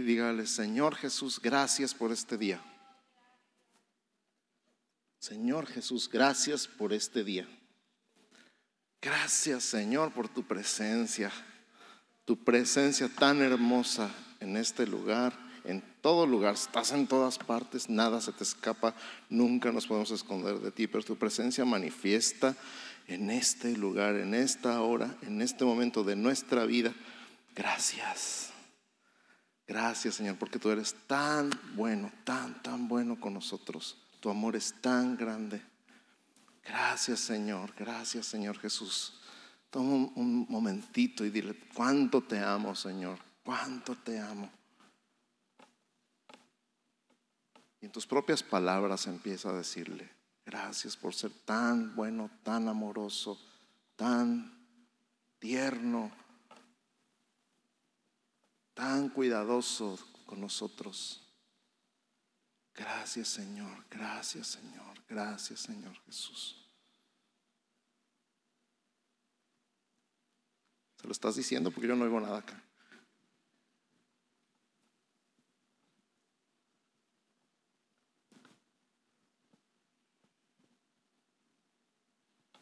y dígale, Señor Jesús, gracias por este día. Señor Jesús, gracias por este día. Gracias Señor por tu presencia, tu presencia tan hermosa en este lugar, en todo lugar. Estás en todas partes, nada se te escapa, nunca nos podemos esconder de ti, pero tu presencia manifiesta en este lugar, en esta hora, en este momento de nuestra vida. Gracias. Gracias Señor, porque tú eres tan bueno, tan, tan bueno con nosotros. Tu amor es tan grande. Gracias Señor, gracias Señor Jesús. Toma un, momentito y dile, cuánto te amo Señor, cuánto te amo. Y en tus propias palabras empieza a decirle, gracias por ser tan bueno, tan amoroso, tan tierno, tan cuidadoso con nosotros. Gracias Señor, gracias Señor, gracias Señor Jesús. ¿Se lo estás diciendo? Porque yo no oigo nada acá.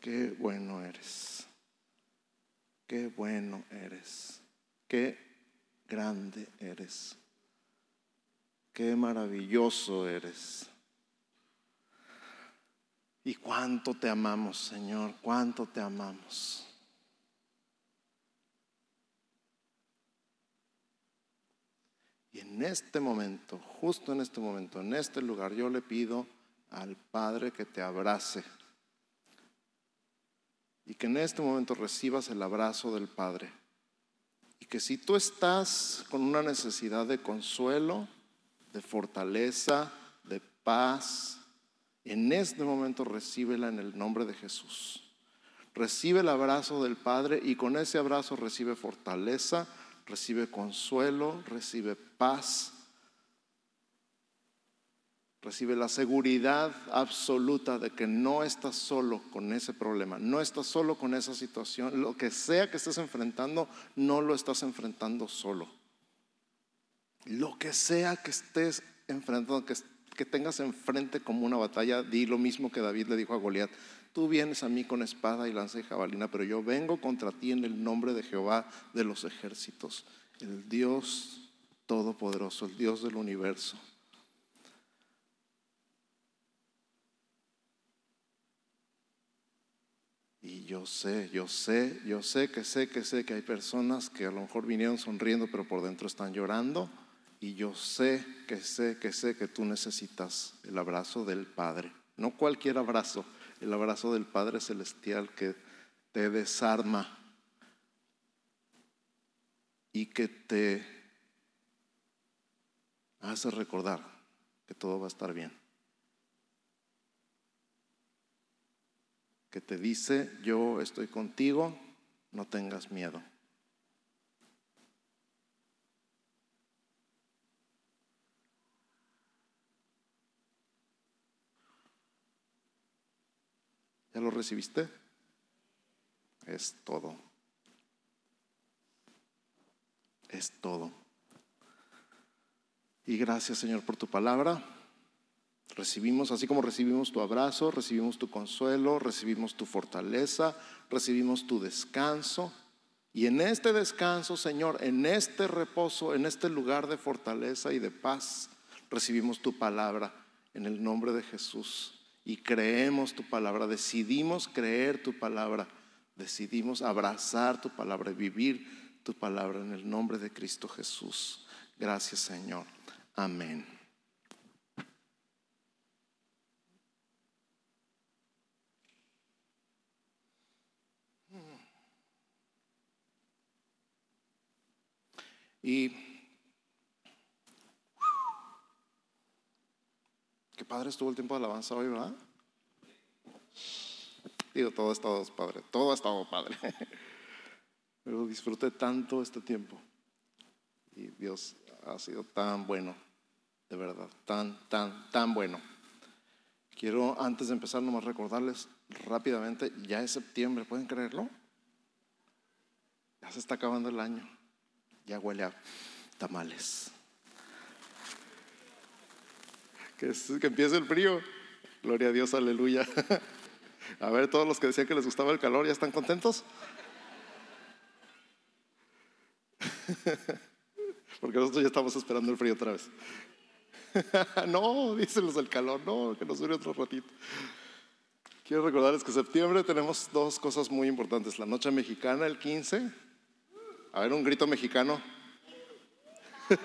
Qué bueno eres. Qué bueno eres. Qué grande eres. Qué maravilloso eres. Y cuánto te amamos, Señor, cuánto te amamos. Y en este momento, justo en este momento, en este lugar, yo le pido al Padre que te abrace. Y que en este momento recibas el abrazo del Padre. Y que si tú estás con una necesidad de consuelo, de fortaleza, de paz, en este momento recíbela en el nombre de Jesús. Recibe el abrazo del Padre y con ese abrazo recibe fortaleza, recibe consuelo, recibe paz, recibe la seguridad absoluta de que no estás solo con ese problema, no estás solo con esa situación, lo que sea que estés enfrentando, no lo estás enfrentando solo. Lo que sea que estés enfrentando, que, que tengas enfrente como una batalla, di lo mismo que David le dijo a Goliat. Tú vienes a mí con espada y lanza y jabalina, pero yo vengo contra ti en el nombre de Jehová de los ejércitos, el Dios todopoderoso, el Dios del universo. Y yo sé, yo sé, yo sé que sé, que sé que hay personas que a lo mejor vinieron sonriendo, pero por dentro están llorando. Y yo sé, que sé, que sé que tú necesitas el abrazo del Padre. No cualquier abrazo, el abrazo del Padre Celestial que te desarma y que te hace recordar que todo va a estar bien. Que te dice, yo estoy contigo, no tengas miedo. lo recibiste? Es todo. Es todo. Y gracias Señor por tu palabra. Recibimos, así como recibimos tu abrazo, recibimos tu consuelo, recibimos tu fortaleza, recibimos tu descanso. Y en este descanso, Señor, en este reposo, en este lugar de fortaleza y de paz, recibimos tu palabra en el nombre de Jesús y creemos tu palabra, decidimos creer tu palabra, decidimos abrazar tu palabra, vivir tu palabra en el nombre de Cristo Jesús. Gracias Señor. Amén. Y Qué padre estuvo el tiempo de alabanza hoy, ¿verdad? Digo, todo ha estado padre, todo ha estado padre. Pero disfruté tanto este tiempo. Y Dios ha sido tan bueno, de verdad, tan, tan, tan bueno. Quiero antes de empezar nomás recordarles rápidamente, ya es septiembre, ¿pueden creerlo? Ya se está acabando el año, ya huele a tamales. Que, empiece el frío. Gloria a Dios, aleluya. A ver, todos los que decían que les gustaba el calor, ¿ya están contentos? Porque nosotros ya estamos esperando el frío otra vez. no, dicen los del calor, no, que nos dure otro ratito. Quiero recordarles que en septiembre tenemos dos cosas muy importantes. La noche mexicana, el 15. A ver, un grito mexicano.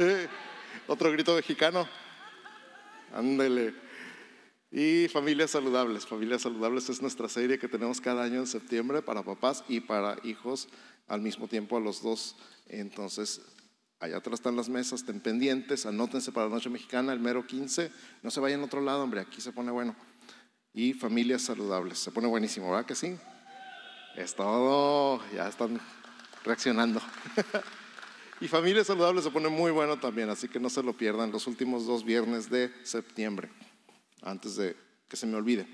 Otro grito mexicano. Ándele. Y familias saludables. Familias saludables es nuestra serie que tenemos cada año en septiembre para papás y para hijos al mismo tiempo a los dos. Entonces, allá atrás están las mesas, estén pendientes, anótense para la noche mexicana, el mero 15. No se vayan a otro lado, hombre, aquí se pone bueno y familias saludables. Se pone buenísimo, ¿verdad que sí? Es todo, ya están reaccionando. y familias saludables se pone muy bueno también, así que no se lo pierdan los últimos dos viernes de septiembre, antes de que se me olvide.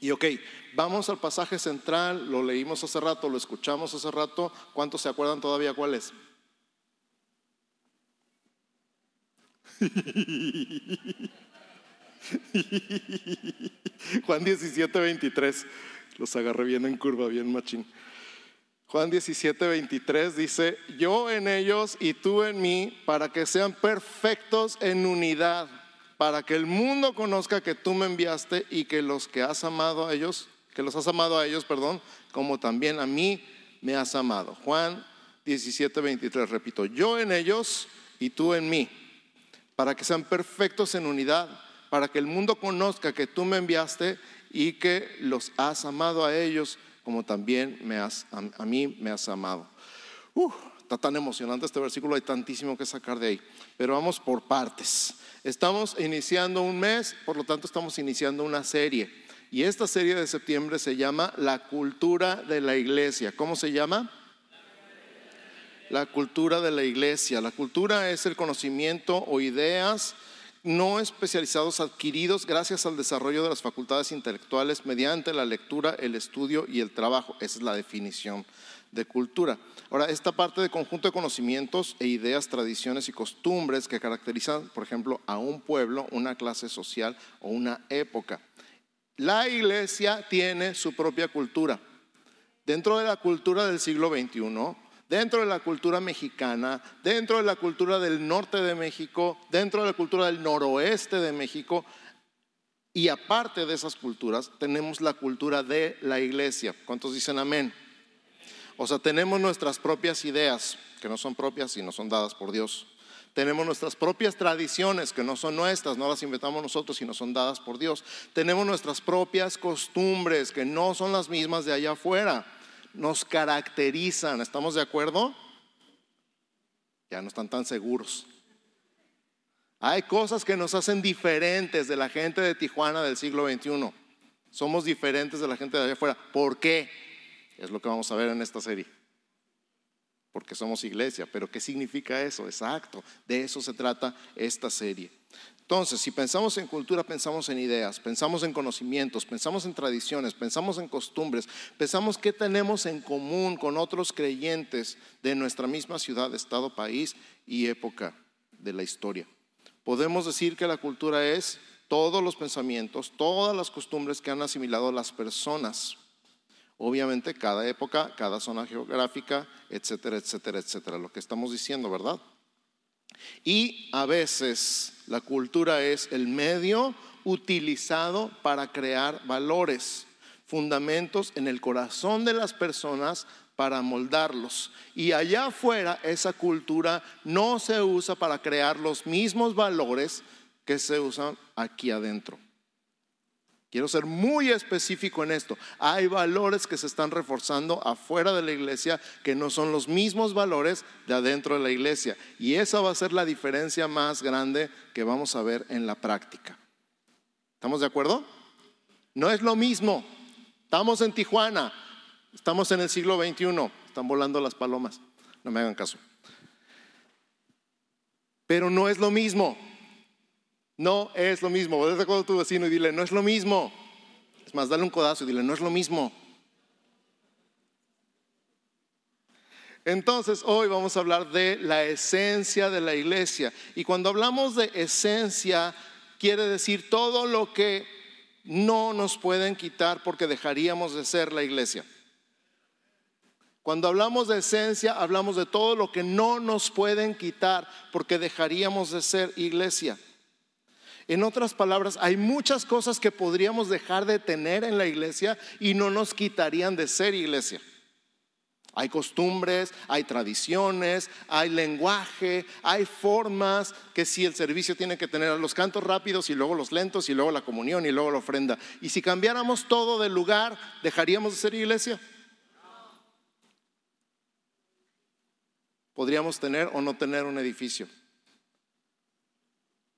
Y ok, vamos al pasaje central, lo leímos hace rato, lo escuchamos hace rato, ¿cuántos se acuerdan todavía cuál es? Juan 17, 23. Los agarré bien en curva, bien machín. Juan 17, 23 dice, yo en ellos y tú en mí, para que sean perfectos en unidad, para que el mundo conozca que tú me enviaste y que los que has amado a ellos, que los has amado a ellos, perdón, como también a mí me has amado. Juan 17, 23, repito, yo en ellos y tú en mí, para que sean perfectos en unidad para que el mundo conozca que tú me enviaste y que los has amado a ellos como también me has, a, mí me has amado. está tan emocionante este versículo, hay tantísimo que sacar de ahí. Pero vamos por partes. Estamos iniciando un mes, por lo tanto estamos iniciando una serie. Y esta serie de septiembre se llama La cultura de la iglesia. ¿Cómo se llama? La cultura de la iglesia. La cultura es el conocimiento o ideas no especializados adquiridos gracias al desarrollo de las facultades intelectuales mediante la lectura, el estudio y el trabajo. Esa es la definición de cultura. Ahora, esta parte de conjunto de conocimientos e ideas, tradiciones y costumbres que caracterizan, por ejemplo, a un pueblo, una clase social o una época. La iglesia tiene su propia cultura. Dentro de la cultura del siglo XXI, dentro de la cultura mexicana, dentro de la cultura del norte de México, dentro de la cultura del noroeste de México. Y aparte de esas culturas, tenemos la cultura de la iglesia. ¿Cuántos dicen amén? O sea, tenemos nuestras propias ideas, que no son propias y no son dadas por Dios. Tenemos nuestras propias tradiciones, que no son nuestras, no las inventamos nosotros, sino son dadas por Dios. Tenemos nuestras propias costumbres, que no son las mismas de allá afuera nos caracterizan. ¿Estamos de acuerdo? Ya no están tan seguros. Hay cosas que nos hacen diferentes de la gente de Tijuana del siglo XXI. Somos diferentes de la gente de allá afuera. ¿Por qué? Es lo que vamos a ver en esta serie. Porque somos iglesia. Pero ¿qué significa eso? Exacto. De eso se trata esta serie. Entonces, si pensamos en cultura, pensamos en ideas, pensamos en conocimientos, pensamos en tradiciones, pensamos en costumbres, pensamos qué tenemos en común con otros creyentes de nuestra misma ciudad, estado, país y época de la historia. Podemos decir que la cultura es todos los pensamientos, todas las costumbres que han asimilado las personas. Obviamente cada época, cada zona geográfica, etcétera, etcétera, etcétera. Lo que estamos diciendo, ¿verdad? Y a veces la cultura es el medio utilizado para crear valores, fundamentos en el corazón de las personas para moldarlos. Y allá afuera esa cultura no se usa para crear los mismos valores que se usan aquí adentro. Quiero ser muy específico en esto. Hay valores que se están reforzando afuera de la iglesia que no son los mismos valores de adentro de la iglesia. Y esa va a ser la diferencia más grande que vamos a ver en la práctica. ¿Estamos de acuerdo? No es lo mismo. Estamos en Tijuana, estamos en el siglo XXI, están volando las palomas. No me hagan caso. Pero no es lo mismo. No es lo mismo. Vete con tu vecino y dile, no es lo mismo. Es más, dale un codazo y dile, no es lo mismo. Entonces, hoy vamos a hablar de la esencia de la iglesia. Y cuando hablamos de esencia, quiere decir todo lo que no nos pueden quitar porque dejaríamos de ser la iglesia. Cuando hablamos de esencia, hablamos de todo lo que no nos pueden quitar porque dejaríamos de ser iglesia. En otras palabras, hay muchas cosas que podríamos dejar de tener en la iglesia y no nos quitarían de ser iglesia. Hay costumbres, hay tradiciones, hay lenguaje, hay formas que si el servicio tiene que tener los cantos rápidos y luego los lentos y luego la comunión y luego la ofrenda. Y si cambiáramos todo del lugar, ¿dejaríamos de ser iglesia? Podríamos tener o no tener un edificio.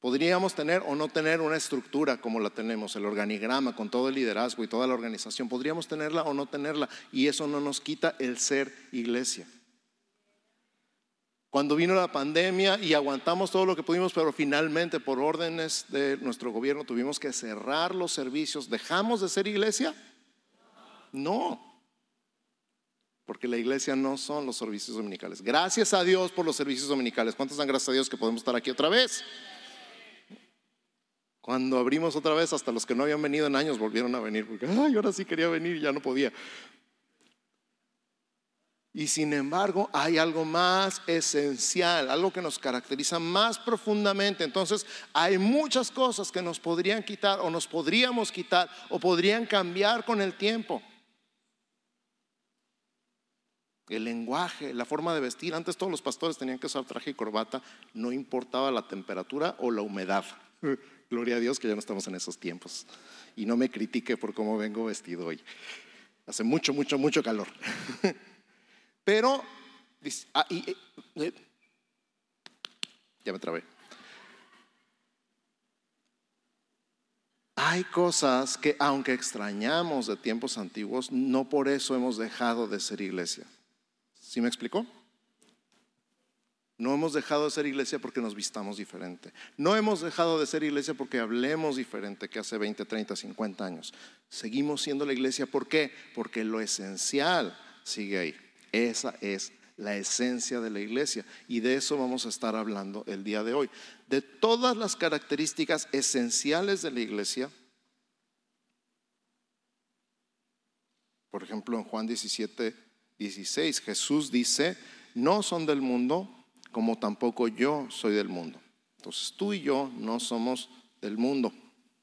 Podríamos tener o no tener una estructura como la tenemos, el organigrama con todo el liderazgo y toda la organización. Podríamos tenerla o no tenerla y eso no nos quita el ser iglesia. Cuando vino la pandemia y aguantamos todo lo que pudimos, pero finalmente por órdenes de nuestro gobierno tuvimos que cerrar los servicios, ¿dejamos de ser iglesia? No, porque la iglesia no son los servicios dominicales. Gracias a Dios por los servicios dominicales. ¿Cuántos dan gracias a Dios que podemos estar aquí otra vez? Cuando abrimos otra vez, hasta los que no habían venido en años volvieron a venir, porque, ay, ahora sí quería venir y ya no podía. Y sin embargo, hay algo más esencial, algo que nos caracteriza más profundamente. Entonces, hay muchas cosas que nos podrían quitar o nos podríamos quitar o podrían cambiar con el tiempo. El lenguaje, la forma de vestir. Antes todos los pastores tenían que usar traje y corbata, no importaba la temperatura o la humedad. Gloria a Dios que ya no estamos en esos tiempos. Y no me critique por cómo vengo vestido hoy. Hace mucho, mucho, mucho calor. Pero, ah, eh, eh, ya me trabé. Hay cosas que aunque extrañamos de tiempos antiguos, no por eso hemos dejado de ser iglesia. ¿Sí me explicó? No hemos dejado de ser iglesia porque nos vistamos diferente. No hemos dejado de ser iglesia porque hablemos diferente que hace 20, 30, 50 años. Seguimos siendo la iglesia. ¿Por qué? Porque lo esencial sigue ahí. Esa es la esencia de la iglesia. Y de eso vamos a estar hablando el día de hoy. De todas las características esenciales de la iglesia. Por ejemplo, en Juan 17, 16, Jesús dice, no son del mundo como tampoco yo soy del mundo. Entonces tú y yo no somos del mundo,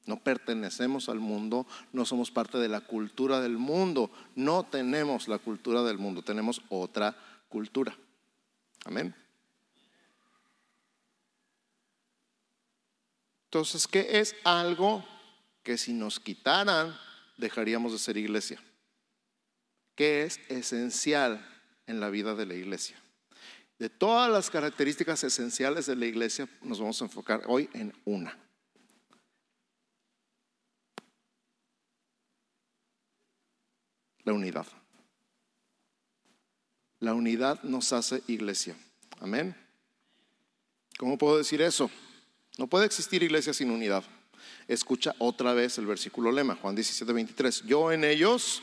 no pertenecemos al mundo, no somos parte de la cultura del mundo, no tenemos la cultura del mundo, tenemos otra cultura. Amén. Entonces, ¿qué es algo que si nos quitaran dejaríamos de ser iglesia? ¿Qué es esencial en la vida de la iglesia? De todas las características esenciales de la iglesia, nos vamos a enfocar hoy en una. La unidad. La unidad nos hace iglesia. Amén. ¿Cómo puedo decir eso? No puede existir iglesia sin unidad. Escucha otra vez el versículo lema, Juan 17, 23. Yo en ellos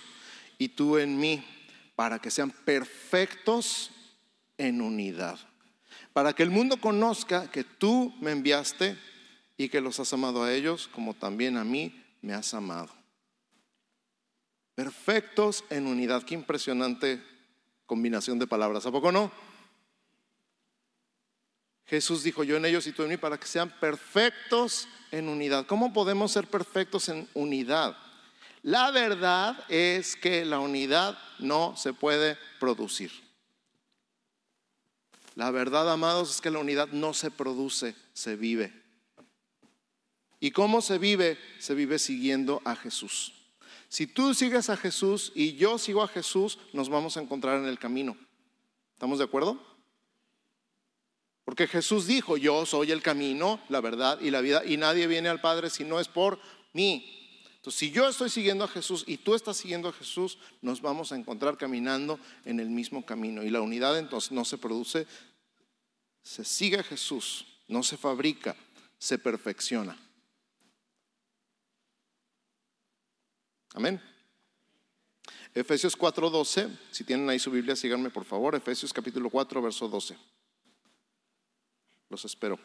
y tú en mí, para que sean perfectos en unidad. Para que el mundo conozca que tú me enviaste y que los has amado a ellos como también a mí me has amado. Perfectos en unidad. Qué impresionante combinación de palabras. ¿A poco no? Jesús dijo yo en ellos y tú en mí para que sean perfectos en unidad. ¿Cómo podemos ser perfectos en unidad? La verdad es que la unidad no se puede producir. La verdad, amados, es que la unidad no se produce, se vive. ¿Y cómo se vive? Se vive siguiendo a Jesús. Si tú sigues a Jesús y yo sigo a Jesús, nos vamos a encontrar en el camino. ¿Estamos de acuerdo? Porque Jesús dijo, yo soy el camino, la verdad y la vida, y nadie viene al Padre si no es por mí. Entonces, si yo estoy siguiendo a Jesús y tú estás siguiendo a Jesús, nos vamos a encontrar caminando en el mismo camino. Y la unidad entonces no se produce, se sigue a Jesús, no se fabrica, se perfecciona. Amén. Efesios 4:12, si tienen ahí su Biblia, síganme por favor. Efesios capítulo 4, verso 12. Los espero.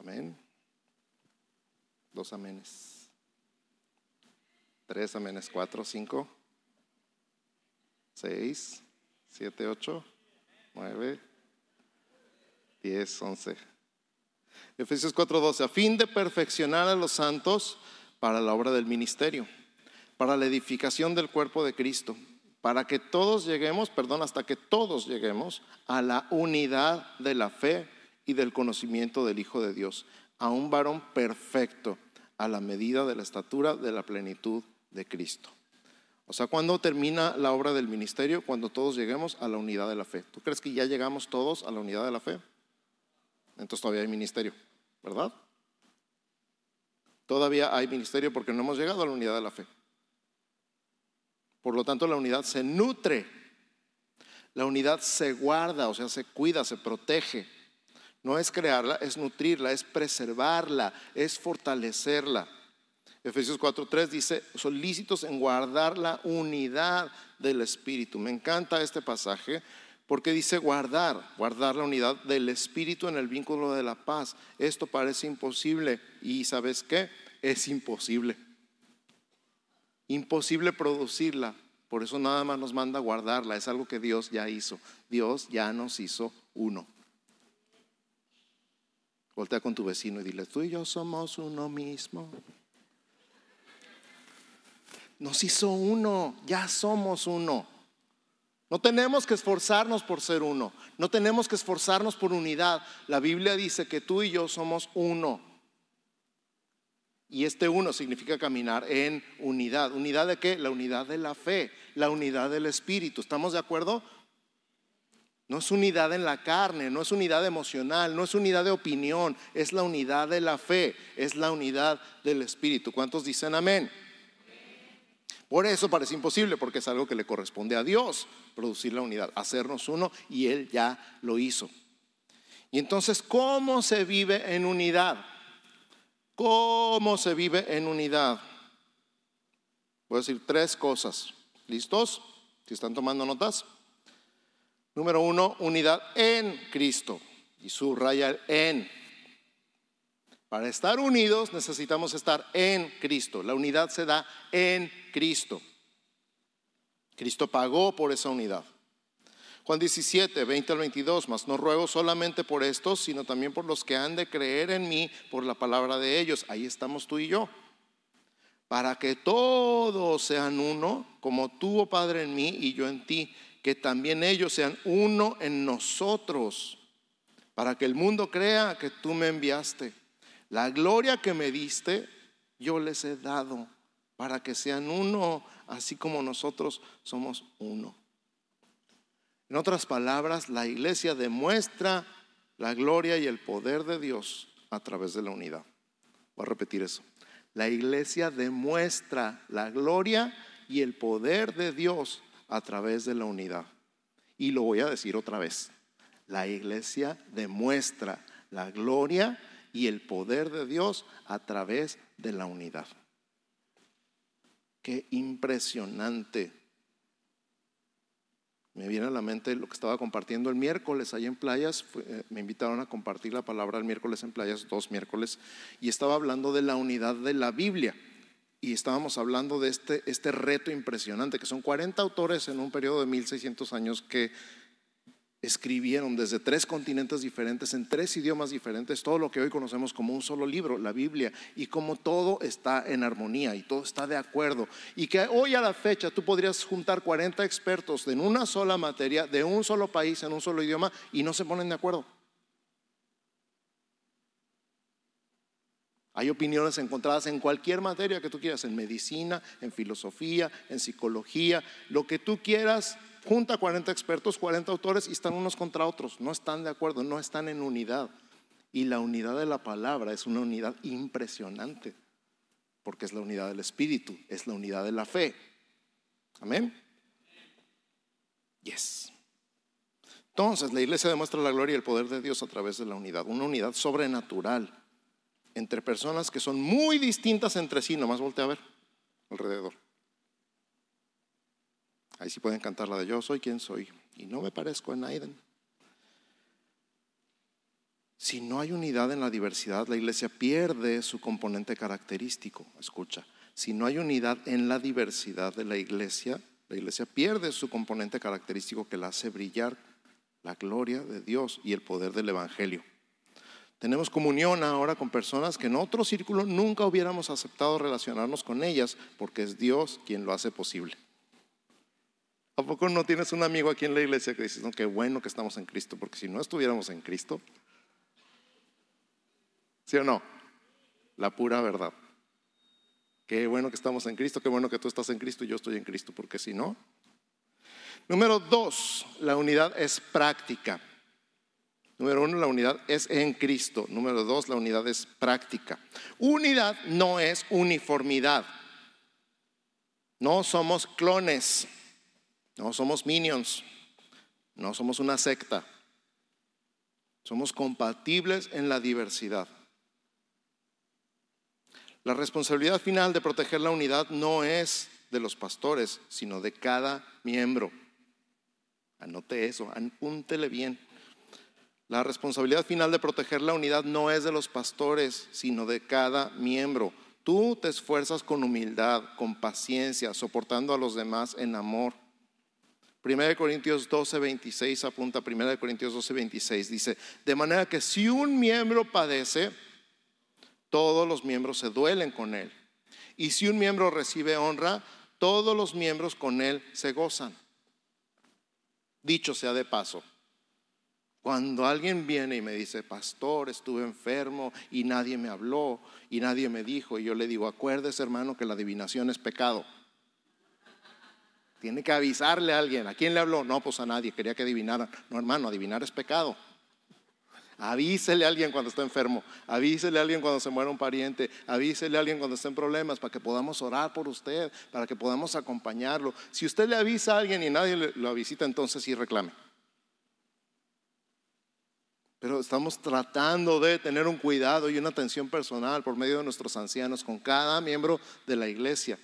Amén. Dos amenes. Tres amenes. Cuatro, cinco, seis, siete, ocho, nueve, diez, once. Efesios 4:12. A fin de perfeccionar a los santos para la obra del ministerio, para la edificación del cuerpo de Cristo, para que todos lleguemos, perdón, hasta que todos lleguemos a la unidad de la fe y del conocimiento del Hijo de Dios, a un varón perfecto, a la medida de la estatura de la plenitud de Cristo. O sea, ¿cuándo termina la obra del ministerio? Cuando todos lleguemos a la unidad de la fe. ¿Tú crees que ya llegamos todos a la unidad de la fe? Entonces todavía hay ministerio, ¿verdad? Todavía hay ministerio porque no hemos llegado a la unidad de la fe. Por lo tanto, la unidad se nutre, la unidad se guarda, o sea, se cuida, se protege. No es crearla, es nutrirla, es preservarla, es fortalecerla. Efesios 4:3 dice, solícitos en guardar la unidad del Espíritu. Me encanta este pasaje porque dice guardar, guardar la unidad del Espíritu en el vínculo de la paz. Esto parece imposible y ¿sabes qué? Es imposible imposible producirla. Por eso nada más nos manda guardarla. Es algo que Dios ya hizo. Dios ya nos hizo uno. Voltea con tu vecino y dile, tú y yo somos uno mismo. Nos hizo uno, ya somos uno. No tenemos que esforzarnos por ser uno, no tenemos que esforzarnos por unidad. La Biblia dice que tú y yo somos uno. Y este uno significa caminar en unidad. ¿Unidad de qué? La unidad de la fe, la unidad del espíritu. ¿Estamos de acuerdo? No es unidad en la carne, no es unidad emocional, no es unidad de opinión, es la unidad de la fe, es la unidad del espíritu. ¿Cuántos dicen amén? Por eso parece imposible, porque es algo que le corresponde a Dios, producir la unidad, hacernos uno, y Él ya lo hizo. Y entonces, ¿cómo se vive en unidad? ¿Cómo se vive en unidad? Voy a decir tres cosas. ¿Listos? Si están tomando notas. Número uno, unidad en Cristo. Y subraya en. Para estar unidos necesitamos estar en Cristo. La unidad se da en Cristo. Cristo pagó por esa unidad. Juan 17, 20 al 22, mas no ruego solamente por estos, sino también por los que han de creer en mí por la palabra de ellos. Ahí estamos tú y yo. Para que todos sean uno, como tú, oh Padre, en mí y yo en ti, que también ellos sean uno en nosotros, para que el mundo crea que tú me enviaste. La gloria que me diste, yo les he dado, para que sean uno, así como nosotros somos uno. En otras palabras, la iglesia demuestra la gloria y el poder de Dios a través de la unidad. Voy a repetir eso. La iglesia demuestra la gloria y el poder de Dios a través de la unidad. Y lo voy a decir otra vez. La iglesia demuestra la gloria y el poder de Dios a través de la unidad. Qué impresionante me viene a la mente lo que estaba compartiendo el miércoles ahí en playas. Eh, me invitaron a compartir la palabra el miércoles en playas, dos miércoles, y estaba hablando de la unidad de la Biblia. Y estábamos hablando de este, este reto impresionante, que son 40 autores en un periodo de 1600 años que escribieron desde tres continentes diferentes, en tres idiomas diferentes, todo lo que hoy conocemos como un solo libro, la Biblia, y como todo está en armonía y todo está de acuerdo. Y que hoy a la fecha tú podrías juntar 40 expertos en una sola materia, de un solo país, en un solo idioma, y no se ponen de acuerdo. Hay opiniones encontradas en cualquier materia que tú quieras, en medicina, en filosofía, en psicología, lo que tú quieras, junta 40 expertos, 40 autores y están unos contra otros, no están de acuerdo, no están en unidad. Y la unidad de la palabra es una unidad impresionante, porque es la unidad del Espíritu, es la unidad de la fe. Amén. Yes. Entonces, la iglesia demuestra la gloria y el poder de Dios a través de la unidad, una unidad sobrenatural entre personas que son muy distintas entre sí, nomás voltea a ver alrededor. Ahí sí pueden cantar la de yo soy quien soy y no me parezco a Naiden. Si no hay unidad en la diversidad, la iglesia pierde su componente característico. Escucha, si no hay unidad en la diversidad de la iglesia, la iglesia pierde su componente característico que la hace brillar la gloria de Dios y el poder del Evangelio. Tenemos comunión ahora con personas que en otro círculo nunca hubiéramos aceptado relacionarnos con ellas porque es Dios quien lo hace posible. ¿A poco no tienes un amigo aquí en la iglesia que dices, no, qué bueno que estamos en Cristo? Porque si no estuviéramos en Cristo, ¿sí o no? La pura verdad. Qué bueno que estamos en Cristo, qué bueno que tú estás en Cristo y yo estoy en Cristo, porque si no. Número dos, la unidad es práctica. Número uno, la unidad es en Cristo. Número dos, la unidad es práctica. Unidad no es uniformidad. No somos clones. No somos minions, no somos una secta. Somos compatibles en la diversidad. La responsabilidad final de proteger la unidad no es de los pastores, sino de cada miembro. Anote eso, apúntele bien. La responsabilidad final de proteger la unidad no es de los pastores, sino de cada miembro. Tú te esfuerzas con humildad, con paciencia, soportando a los demás en amor. 1 Corintios 12, 26 apunta, 1 Corintios 12, 26 dice, de manera que si un miembro padece, todos los miembros se duelen con él. Y si un miembro recibe honra, todos los miembros con él se gozan. Dicho sea de paso, cuando alguien viene y me dice, pastor, estuve enfermo y nadie me habló y nadie me dijo, y yo le digo, acuérdese hermano que la adivinación es pecado. Tiene que avisarle a alguien. ¿A quién le habló? No, pues a nadie. Quería que adivinara. No, hermano, adivinar es pecado. Avísele a alguien cuando está enfermo. Avísele a alguien cuando se muera un pariente. Avísele a alguien cuando esté en problemas para que podamos orar por usted, para que podamos acompañarlo. Si usted le avisa a alguien y nadie lo visita, entonces sí reclame. Pero estamos tratando de tener un cuidado y una atención personal por medio de nuestros ancianos con cada miembro de la iglesia.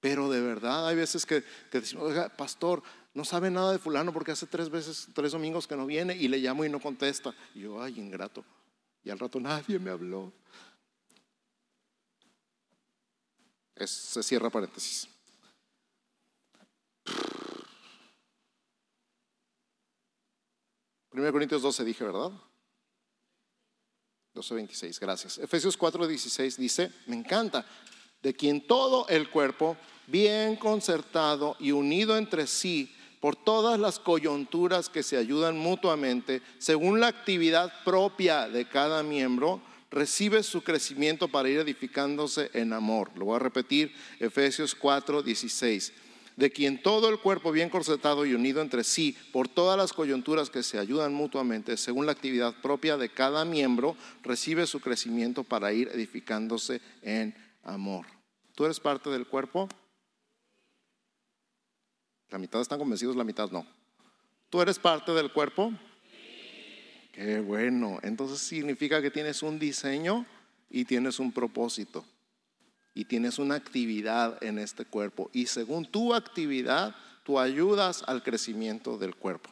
Pero de verdad hay veces que, decimos, oiga, pastor, no sabe nada de fulano porque hace tres veces, tres domingos que no viene y le llamo y no contesta. Y yo, ay, ingrato. Y al rato nadie me habló. se cierra paréntesis. Primero Corintios 12 dije, ¿verdad? 12.26, gracias. Efesios 4.16 dice, me encanta, de quien todo el cuerpo bien concertado y unido entre sí por todas las coyunturas que se ayudan mutuamente, según la actividad propia de cada miembro, recibe su crecimiento para ir edificándose en amor. Lo voy a repetir, Efesios 4, 16. De quien todo el cuerpo bien concertado y unido entre sí por todas las coyunturas que se ayudan mutuamente, según la actividad propia de cada miembro, recibe su crecimiento para ir edificándose en amor. ¿Tú eres parte del cuerpo? La mitad están convencidos, la mitad no. ¿Tú eres parte del cuerpo? Qué bueno. Entonces significa que tienes un diseño y tienes un propósito. Y tienes una actividad en este cuerpo. Y según tu actividad, tú ayudas al crecimiento del cuerpo.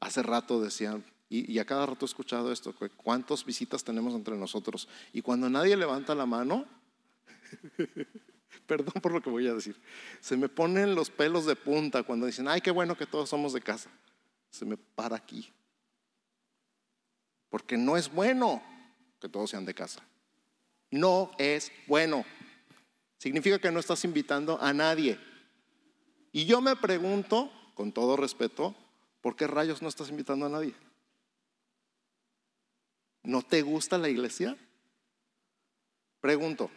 Hace rato decían, y, a cada rato he escuchado esto, cuántas visitas tenemos entre nosotros. Y cuando nadie levanta la mano, Perdón por lo que voy a decir. Se me ponen los pelos de punta cuando dicen, ay, qué bueno que todos somos de casa. Se me para aquí. Porque no es bueno que todos sean de casa. No es bueno. Significa que no estás invitando a nadie. Y yo me pregunto, con todo respeto, ¿por qué rayos no estás invitando a nadie? ¿No te gusta la iglesia? Pregunto,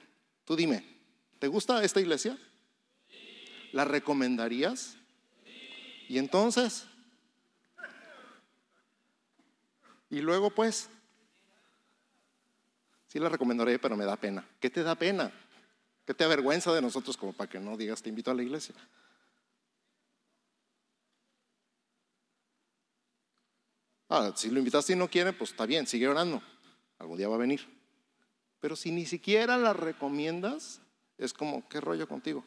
tú dime, ¿Te gusta esta iglesia? ¿La recomendarías? Y entonces, y luego pues, sí la recomendaría, pero me da pena. ¿Qué te da pena? ¿Qué te avergüenza de nosotros como para que no digas te invito a la iglesia? Ah, si lo invitaste y no quiere, pues está bien, sigue orando. Algún día va a venir. Pero si ni siquiera la recomiendas, es como, ¿qué rollo contigo?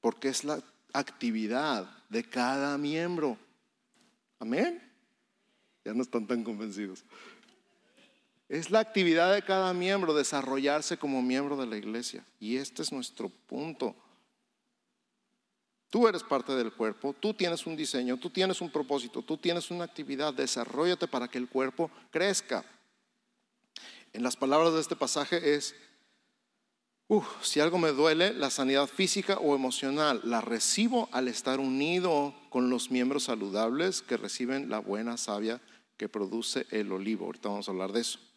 Porque es la actividad de cada miembro. Amén. Ya no están tan convencidos. Es la actividad de cada miembro desarrollarse como miembro de la iglesia. Y este es nuestro punto. Tú eres parte del cuerpo, tú tienes un diseño, tú tienes un propósito, tú tienes una actividad. Desarrollate para que el cuerpo crezca. En las palabras de este pasaje es, si algo me duele, la sanidad física o emocional, la recibo al estar unido con los miembros saludables que reciben la buena savia que produce el olivo. Ahorita vamos a hablar de eso.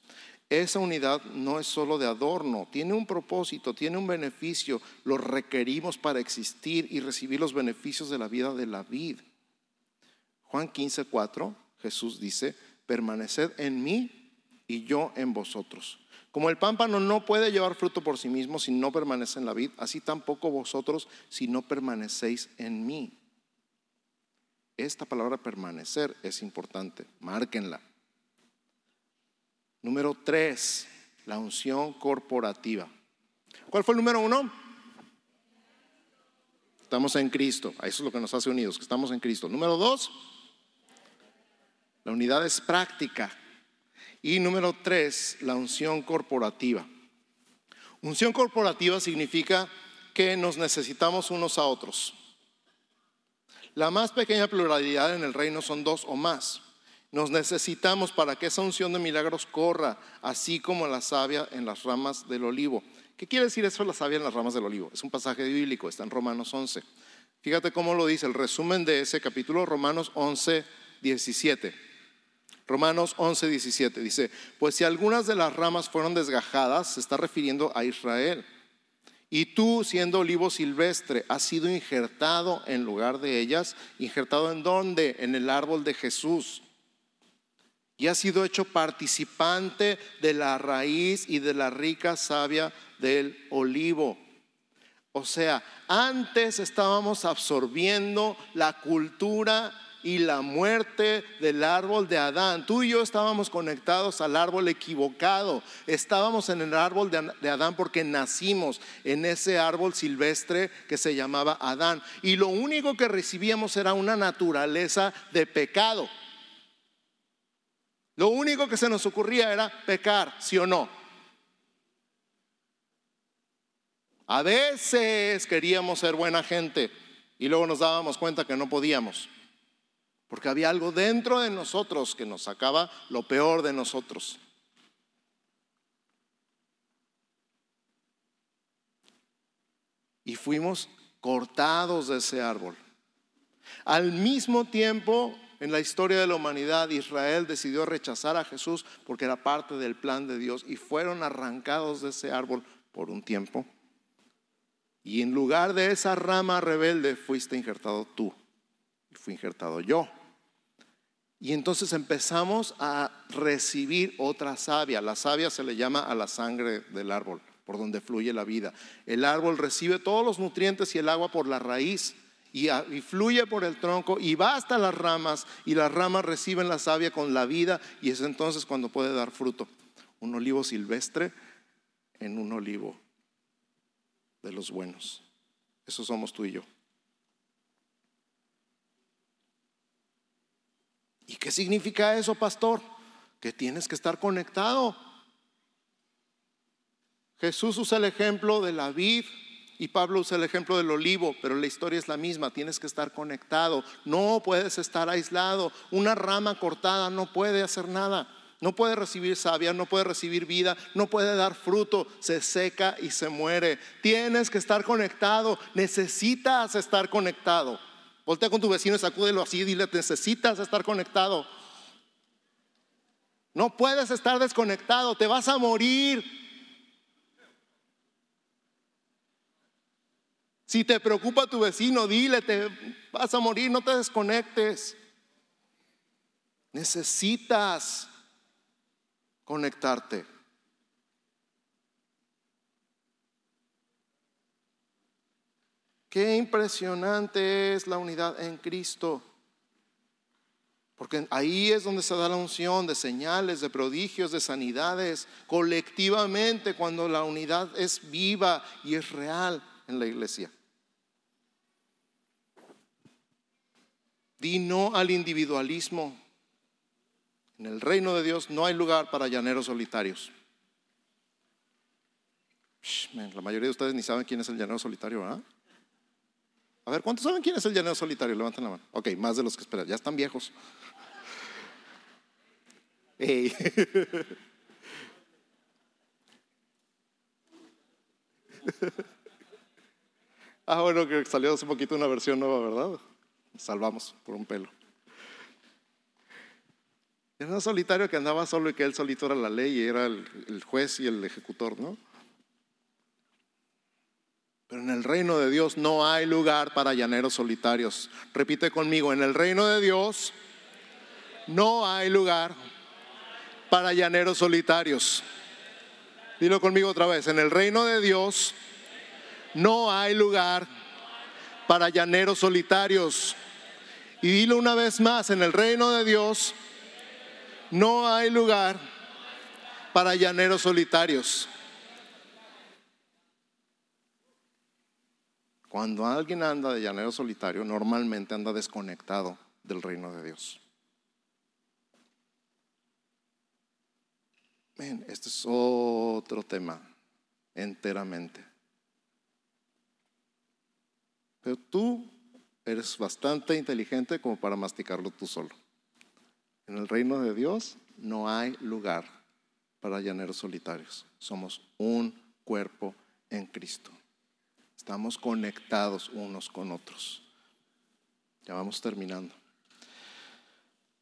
Esa unidad no es solo de adorno, tiene un propósito, tiene un beneficio, lo requerimos para existir y recibir los beneficios de la vida de la vid. Juan 15, 4, Jesús dice, permaneced en mí y yo en vosotros. Como el pámpano no puede llevar fruto por sí mismo si no permanece en la vid, así tampoco vosotros si no permanecéis en mí. Esta palabra permanecer es importante, márquenla. Número tres, la unción corporativa. ¿Cuál fue el número uno? Estamos en Cristo. Eso es lo que nos hace unidos, que estamos en Cristo. Número dos, la unidad es práctica. Y número tres, la unción corporativa. Unción corporativa significa que nos necesitamos unos a otros. La más pequeña pluralidad en el reino son dos o más. Nos necesitamos para que esa unción de milagros corra, así como la savia en las ramas del olivo. ¿Qué quiere decir eso, la savia en las ramas del olivo? Es un pasaje bíblico, está en Romanos 11. Fíjate cómo lo dice el resumen de ese capítulo, Romanos 11, 17. Romanos 11, 17 dice, pues si algunas de las ramas fueron desgajadas, se está refiriendo a Israel. Y tú, siendo olivo silvestre, has sido injertado en lugar de ellas. ¿Injertado en dónde? En el árbol de Jesús. Y has sido hecho participante de la raíz y de la rica savia del olivo. O sea, antes estábamos absorbiendo la cultura y la muerte del árbol de Adán. Tú y yo estábamos conectados al árbol equivocado. Estábamos en el árbol de Adán porque nacimos en ese árbol silvestre que se llamaba Adán. Y lo único que recibíamos era una naturaleza de pecado. Lo único que se nos ocurría era pecar, sí o no. A veces queríamos ser buena gente y luego nos dábamos cuenta que no podíamos porque había algo dentro de nosotros que nos sacaba lo peor de nosotros. Y fuimos cortados de ese árbol. Al mismo tiempo, en la historia de la humanidad, Israel decidió rechazar a Jesús porque era parte del plan de Dios y fueron arrancados de ese árbol por un tiempo. Y en lugar de esa rama rebelde fuiste injertado tú y fui injertado yo. Y entonces empezamos a recibir otra savia. La savia se le llama a la sangre del árbol, por donde fluye la vida. El árbol recibe todos los nutrientes y el agua por la raíz y, fluye por el tronco y va hasta las ramas y las ramas reciben la savia con la vida y es entonces cuando puede dar fruto. Un olivo silvestre en un olivo de los buenos. Eso somos tú y yo. ¿Y qué significa eso, pastor? Que tienes que estar conectado. Jesús usa el ejemplo de la vid y Pablo usa el ejemplo del olivo, pero la historia es la misma, tienes que estar conectado, no puedes estar aislado. Una rama cortada no puede hacer nada, no puede recibir savia, no puede recibir vida, no puede dar fruto, se seca y se muere. Tienes que estar conectado, necesitas estar conectado. Voltea con tu vecino sacúdelo así dile, necesitas estar conectado. No puedes estar desconectado, te vas a morir. Si te preocupa tu vecino, dile, te vas a morir, no te desconectes. Necesitas conectarte. Qué impresionante es la unidad en Cristo. Porque ahí es donde se da la unción de señales, de prodigios, de sanidades, colectivamente cuando la unidad es viva y es real en la iglesia. Di no al individualismo. En el reino de Dios no hay lugar para llaneros solitarios. La mayoría de ustedes ni saben quién es el llanero solitario, ¿verdad? A ver, ¿cuántos saben quién es el llanero solitario? Levanten la mano. Ok, más de los que esperan. Ya están viejos. ah, bueno, que salió hace poquito una versión nueva, ¿verdad? Salvamos por un pelo. Era un solitario que andaba solo y que él solito era la ley y era el, juez y el ejecutor, ¿no? Pero en el reino de Dios no hay lugar para llaneros solitarios. Repite conmigo, en el reino de Dios no hay lugar para llaneros solitarios. Dilo conmigo otra vez, en el reino de Dios no hay lugar para llaneros solitarios. Y dilo una vez más, en el reino de Dios no hay lugar para llaneros solitarios. Cuando alguien anda de llanero solitario, normalmente anda desconectado del reino de Dios. este es otro tema enteramente. Pero tú eres bastante inteligente como para masticarlo tú solo. En el reino de Dios no hay lugar para llaneros solitarios. Somos un cuerpo en Cristo. Estamos conectados unos con otros. Ya vamos terminando.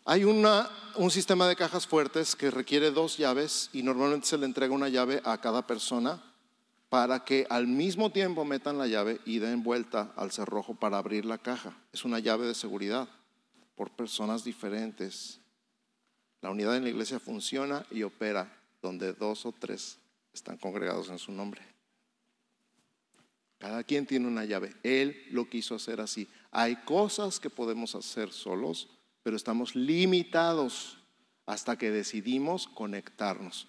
Hay un sistema de cajas fuertes que requiere dos llaves y normalmente se le entrega una llave a cada persona para que al mismo tiempo metan la llave y den vuelta al cerrojo para abrir la caja. Es una llave de seguridad por personas diferentes. La unidad en la iglesia funciona y opera donde dos o tres están congregados en su nombre. Cada quien tiene una llave. Él lo quiso hacer así. Hay cosas que podemos hacer solos, pero estamos limitados hasta que decidimos conectarnos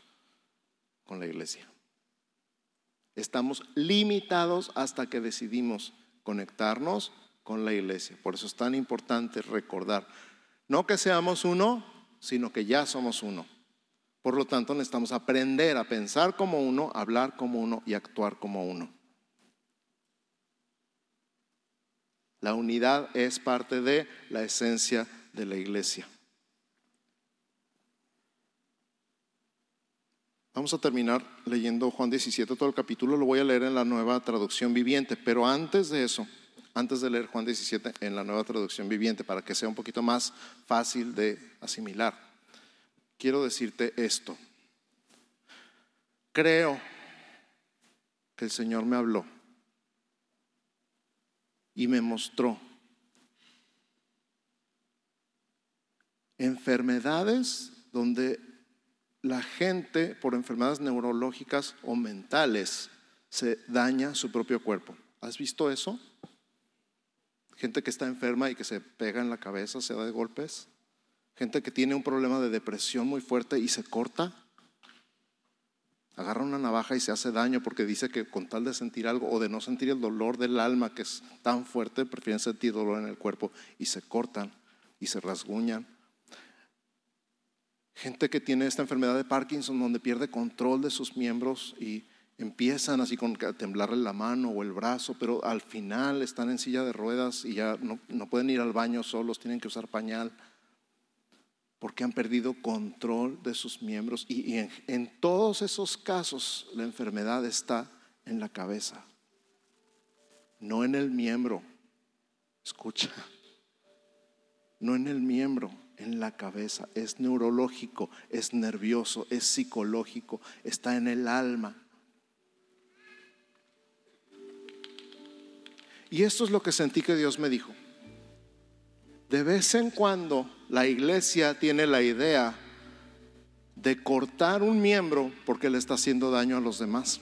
con la iglesia. Estamos limitados hasta que decidimos conectarnos con la iglesia. Por eso es tan importante recordar, no que seamos uno, sino que ya somos uno. Por lo tanto, necesitamos aprender a pensar como uno, hablar como uno y actuar como uno. La unidad es parte de la esencia de la iglesia. Vamos a terminar leyendo Juan 17, todo el capítulo lo voy a leer en la nueva traducción viviente, pero antes de eso, antes de leer Juan 17 en la nueva traducción viviente, para que sea un poquito más fácil de asimilar, quiero decirte esto. Creo que el Señor me habló y me mostró enfermedades donde la gente por enfermedades neurológicas o mentales se daña su propio cuerpo. ¿Has visto eso? Gente que está enferma y que se pega en la cabeza, se da de golpes. Gente que tiene un problema de depresión muy fuerte y se corta. Agarra una navaja y se hace daño porque dice que con tal de sentir algo o de no sentir el dolor del alma que es tan fuerte, prefieren sentir dolor en el cuerpo y se cortan y se rasguñan Gente que tiene esta enfermedad de Parkinson donde pierde control de sus miembros y empiezan así con temblarle la mano o el brazo, pero al final están en silla de ruedas y ya no, pueden ir al baño solos, tienen que usar pañal porque han perdido control de sus miembros. Y, en todos esos casos la enfermedad está en la cabeza, no en el miembro. Escucha, no en el miembro en la cabeza, es neurológico, es nervioso, es psicológico, está en el alma. Y esto es lo que sentí que Dios me dijo. De vez en cuando la iglesia tiene la idea de cortar un miembro porque le está haciendo daño a los demás.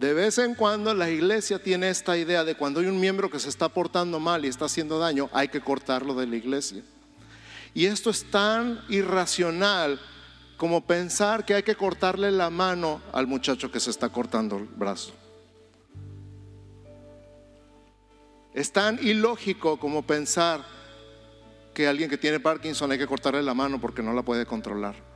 De vez en cuando la iglesia tiene esta idea de cuando hay un miembro que se está portando mal y está haciendo daño, hay que cortarlo de la iglesia. Y esto es tan irracional como pensar que hay que cortarle la mano al muchacho que se está cortando el brazo. Es tan ilógico como pensar que alguien que tiene Parkinson hay que cortarle la mano porque no la puede controlar.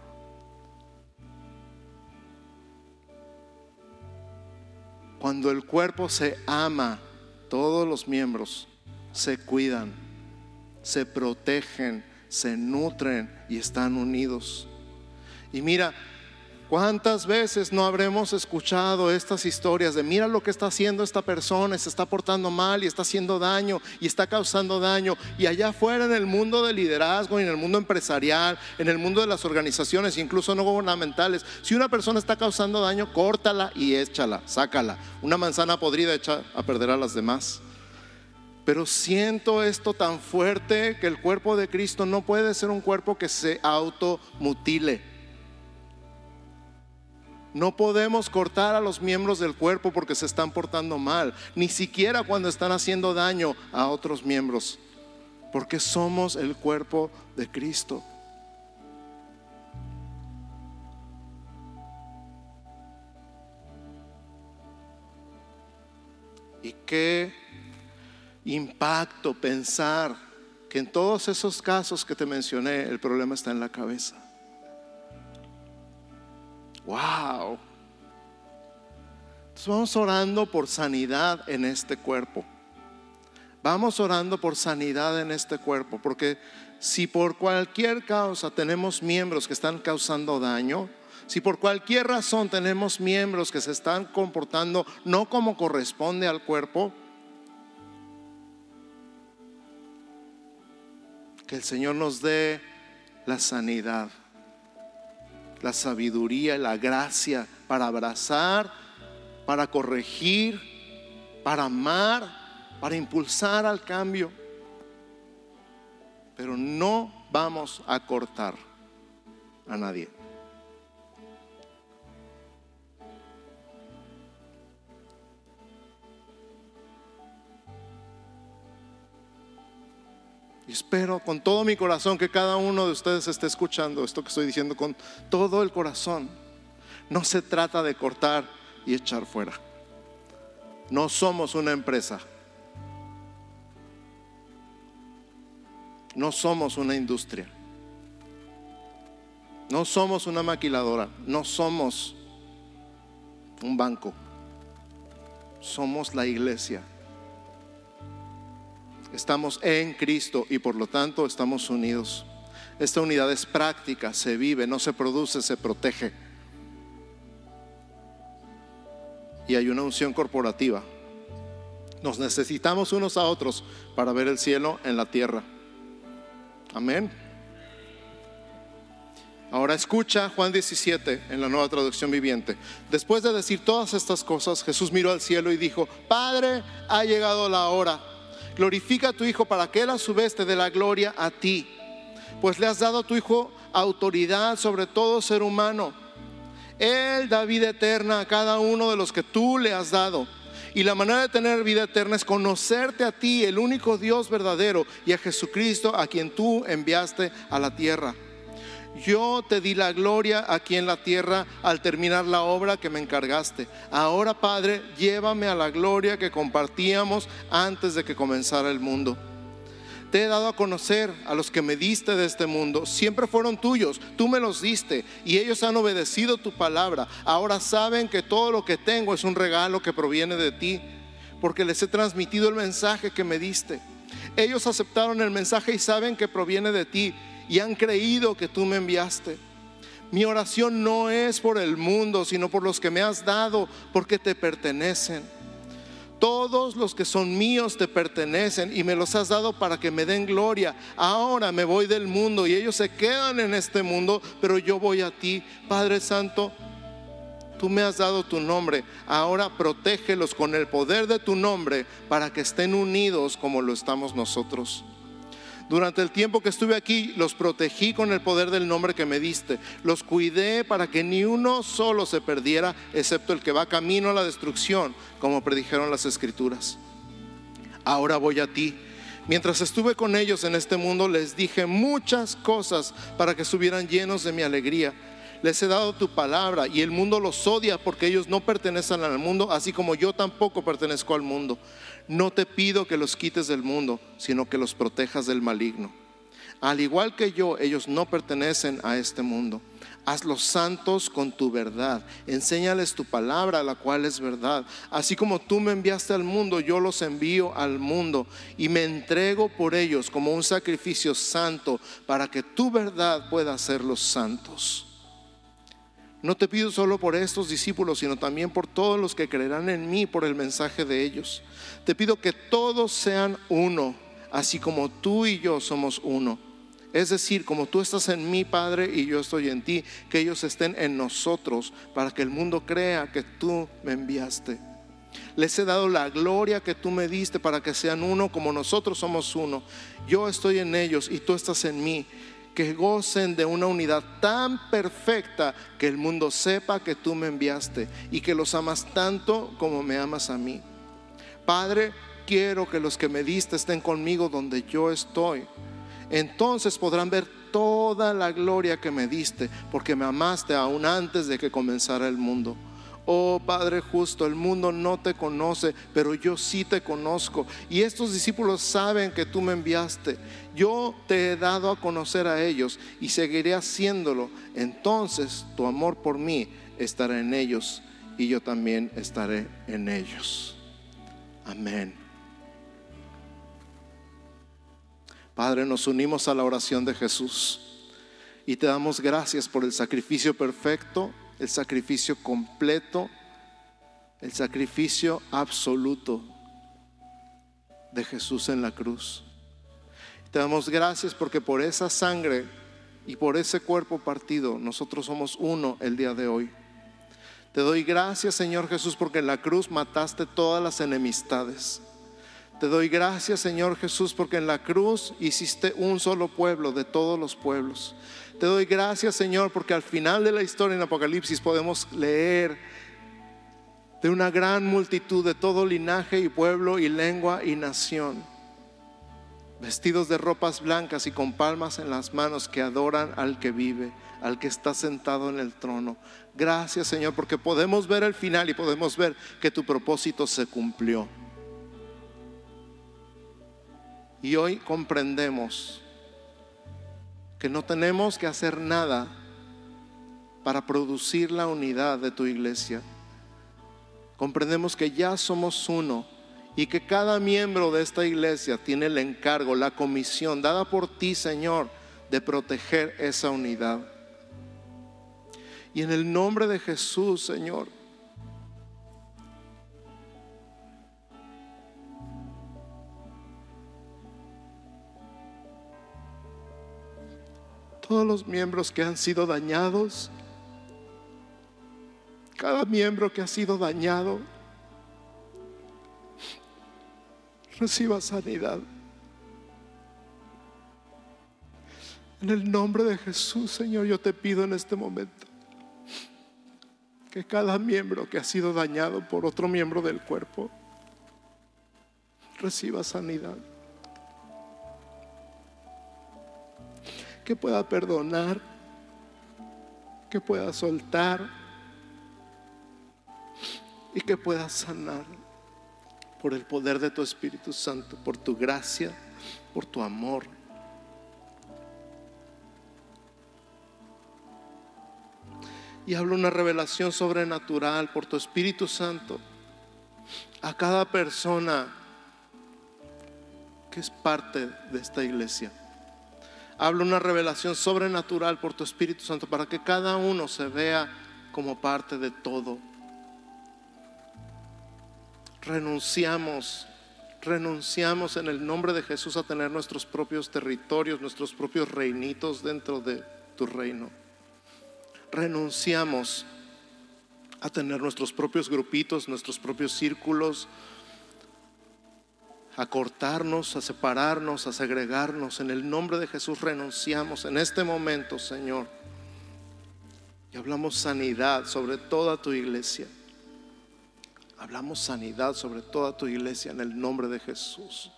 Cuando el cuerpo se ama, todos los miembros se cuidan, se protegen, se nutren y están unidos. Y mira, ¿Cuántas veces no habremos escuchado estas historias de mira lo que está haciendo esta persona, se está portando mal y está haciendo daño y está causando daño? Y allá afuera en el mundo del liderazgo, en el mundo empresarial, en el mundo de las organizaciones, incluso no gubernamentales, si una persona está causando daño, córtala y échala, sácala. Una manzana podrida echa a perder a las demás. Pero siento esto tan fuerte que el cuerpo de Cristo no puede ser un cuerpo que se automutile no podemos cortar a los miembros del cuerpo porque se están portando mal, ni siquiera cuando están haciendo daño a otros miembros, porque somos el cuerpo de Cristo. Y qué impacto pensar que en todos esos casos que te mencioné el problema está en la cabeza. Wow. Entonces vamos orando por sanidad en este cuerpo. Vamos orando por sanidad en este cuerpo, porque si por cualquier causa tenemos miembros que están causando daño, si por cualquier razón tenemos miembros que se están comportando no como corresponde al cuerpo, que el Señor nos dé la sanidad la sabiduría, la gracia para abrazar, para corregir, para amar, para impulsar al cambio. Pero no vamos a cortar a nadie. Espero con todo mi corazón que cada uno de ustedes esté escuchando esto que estoy diciendo con todo el corazón. No se trata de cortar y echar fuera. No somos una empresa. No somos una industria. No somos una maquiladora. No somos un banco. Somos la iglesia Estamos en Cristo y por lo tanto estamos unidos. Esta unidad es práctica, se vive, no se produce, se protege. Y hay una unción corporativa. Nos necesitamos unos a otros para ver el cielo en la tierra. Amén. Ahora escucha Juan 17 en la nueva traducción viviente. Después de decir todas estas cosas, Jesús miró al cielo y dijo, Padre, ha llegado la hora Glorifica a tu Hijo para que Él a su vez te dé la gloria a ti. Pues le has dado a tu Hijo autoridad sobre todo ser humano. Él da vida eterna a cada uno de los que tú le has dado. Y la manera de tener vida eterna es conocerte a ti, el único Dios verdadero, y a Jesucristo a quien tú enviaste a la tierra yo te di la gloria aquí en la tierra al terminar la obra que me encargaste. Ahora, Padre, llévame a la gloria que compartíamos antes de que comenzara el mundo. Te he dado a conocer a los que me diste de este mundo. Siempre fueron tuyos, tú me los diste y ellos han obedecido tu palabra. Ahora saben que todo lo que tengo es un regalo que proviene de ti, porque les he transmitido el mensaje que me diste. Ellos aceptaron el mensaje y saben que proviene de ti y han creído que tú me enviaste. Mi oración no es por el mundo, sino por los que me has dado, porque te pertenecen. Todos los que son míos te pertenecen y me los has dado para que me den gloria. Ahora me voy del mundo y ellos se quedan en este mundo, pero yo voy a ti, Padre Santo. Tú me has dado tu nombre, ahora protégelos con el poder de tu nombre para que estén unidos como lo estamos nosotros. Durante el tiempo que estuve aquí, los protegí con el poder del nombre que me diste. Los cuidé para que ni uno solo se perdiera, excepto el que va camino a la destrucción, como predijeron las escrituras. Ahora voy a ti. Mientras estuve con ellos en este mundo, les dije muchas cosas para que estuvieran llenos de mi alegría Les he dado tu palabra y el mundo los odia porque ellos no pertenecen al mundo, así como yo tampoco pertenezco al mundo. No te pido que los quites del mundo, sino que los protejas del maligno. Al igual que yo, ellos no pertenecen a este mundo Hazlos santos con tu verdad. Enséñales tu palabra, la cual es verdad. Así como tú me enviaste al mundo, yo los envío al mundo y me entrego por ellos como un sacrificio santo para que tu verdad pueda hacerlos santos. No te pido solo por estos discípulos, sino también por todos los que creerán en mí por el mensaje de ellos. Te pido que todos sean uno, así como tú y yo somos uno es decir, como tú estás en mi Padre, y yo estoy en ti, que ellos estén en nosotros para que el mundo crea que tú me enviaste. Les he dado la gloria que tú me diste para que sean uno como nosotros somos uno. Yo estoy en ellos y tú estás en mí. Que gocen de una unidad tan perfecta que el mundo sepa que tú me enviaste y que los amas tanto como me amas a mí. Padre, quiero que los que me diste estén conmigo donde yo estoy entonces podrán ver toda la gloria que me diste, porque me amaste aún antes de que comenzara el mundo. Oh Padre justo, el mundo no te conoce, pero yo sí te conozco. Y estos discípulos saben que tú me enviaste. Yo te he dado a conocer a ellos y seguiré haciéndolo. Entonces tu amor por mí estará en ellos y yo también estaré en ellos. Amén. Padre, nos unimos a la oración de Jesús y te damos gracias por el sacrificio perfecto, el sacrificio completo, el sacrificio absoluto de Jesús en la cruz. Te damos gracias porque por esa sangre y por ese cuerpo partido nosotros somos uno el día de hoy. Te doy gracias, Señor Jesús, porque en la cruz mataste todas las enemistades. Te doy gracias, Señor Jesús, porque en la cruz hiciste un solo pueblo de todos los pueblos. Te doy gracias, Señor, porque al final de la historia en Apocalipsis podemos leer de una gran multitud de todo linaje y pueblo y lengua y nación, vestidos de ropas blancas y con palmas en las manos que adoran al que vive, al que está sentado en el trono. Gracias, Señor, porque podemos ver el final y podemos ver que tu propósito se cumplió. Y hoy comprendemos que no tenemos que hacer nada para producir la unidad de tu iglesia. Comprendemos que ya somos uno y que cada miembro de esta iglesia tiene el encargo, la comisión dada por ti, Señor, de proteger esa unidad. Y en el nombre de Jesús, Señor, todos los miembros que han sido dañados, cada miembro que ha sido dañado, reciba sanidad. En el nombre de Jesús, Señor, yo te pido en este momento que cada miembro que ha sido dañado por otro miembro del cuerpo reciba sanidad. que pueda perdonar, que pueda soltar y que pueda sanar por el poder de tu Espíritu Santo, por tu gracia, por tu amor. Y hablo una revelación sobrenatural por tu Espíritu Santo a cada persona que es parte de esta iglesia. Hablo una revelación sobrenatural por tu Espíritu Santo para que cada uno se vea como parte de todo. Renunciamos, renunciamos en el nombre de Jesús a tener nuestros propios territorios, nuestros propios reinitos dentro de tu reino. Renunciamos a tener nuestros propios grupitos, nuestros propios círculos, a cortarnos, a separarnos, a segregarnos. En el nombre de Jesús renunciamos en este momento, Señor. Y hablamos sanidad sobre toda tu iglesia. Hablamos sanidad sobre toda tu iglesia en el nombre de Jesús.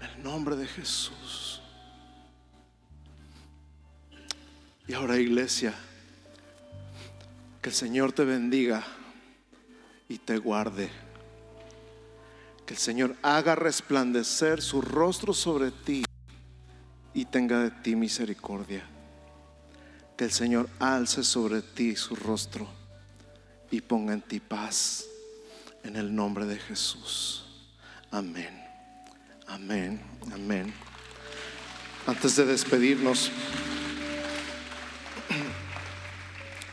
En el nombre de Jesús. Y ahora iglesia. Que el Señor te bendiga y te guarde. Que el Señor haga resplandecer su rostro sobre ti y tenga de ti misericordia. Que el Señor alce sobre ti su rostro y ponga en ti paz. En el nombre de Jesús. Amén. Amén. Amén. Antes de despedirnos,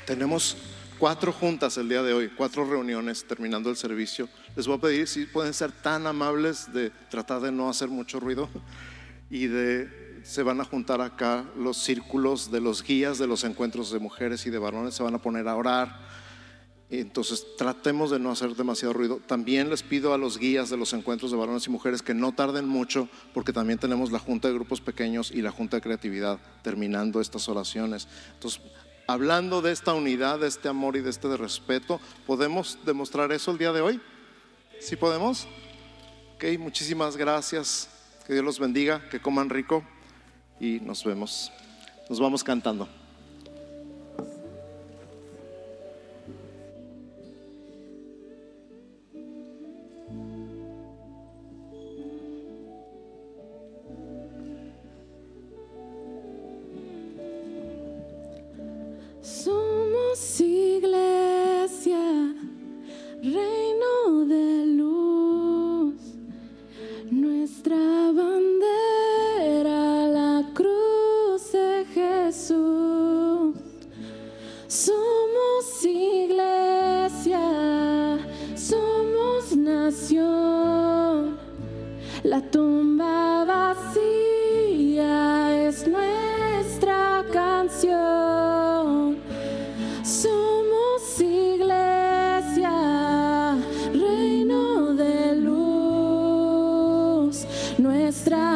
tenemos cuatro juntas el día de hoy, cuatro reuniones terminando el servicio. Les voy a pedir si pueden ser tan amables de tratar de no hacer mucho ruido y de se van a juntar acá los círculos de los guías de los encuentros de mujeres y de varones, se van a poner a orar. Entonces tratemos de no hacer demasiado ruido. También les pido a los guías de los encuentros de varones y mujeres que no tarden mucho porque también tenemos la junta de grupos pequeños y la junta de creatividad terminando estas oraciones. Entonces, hablando de esta unidad, de este amor y de este respeto, ¿podemos demostrar eso el día de hoy? ¿Sí podemos? Ok, muchísimas gracias. Que Dios los bendiga, que coman rico y nos vemos. Nos vamos cantando.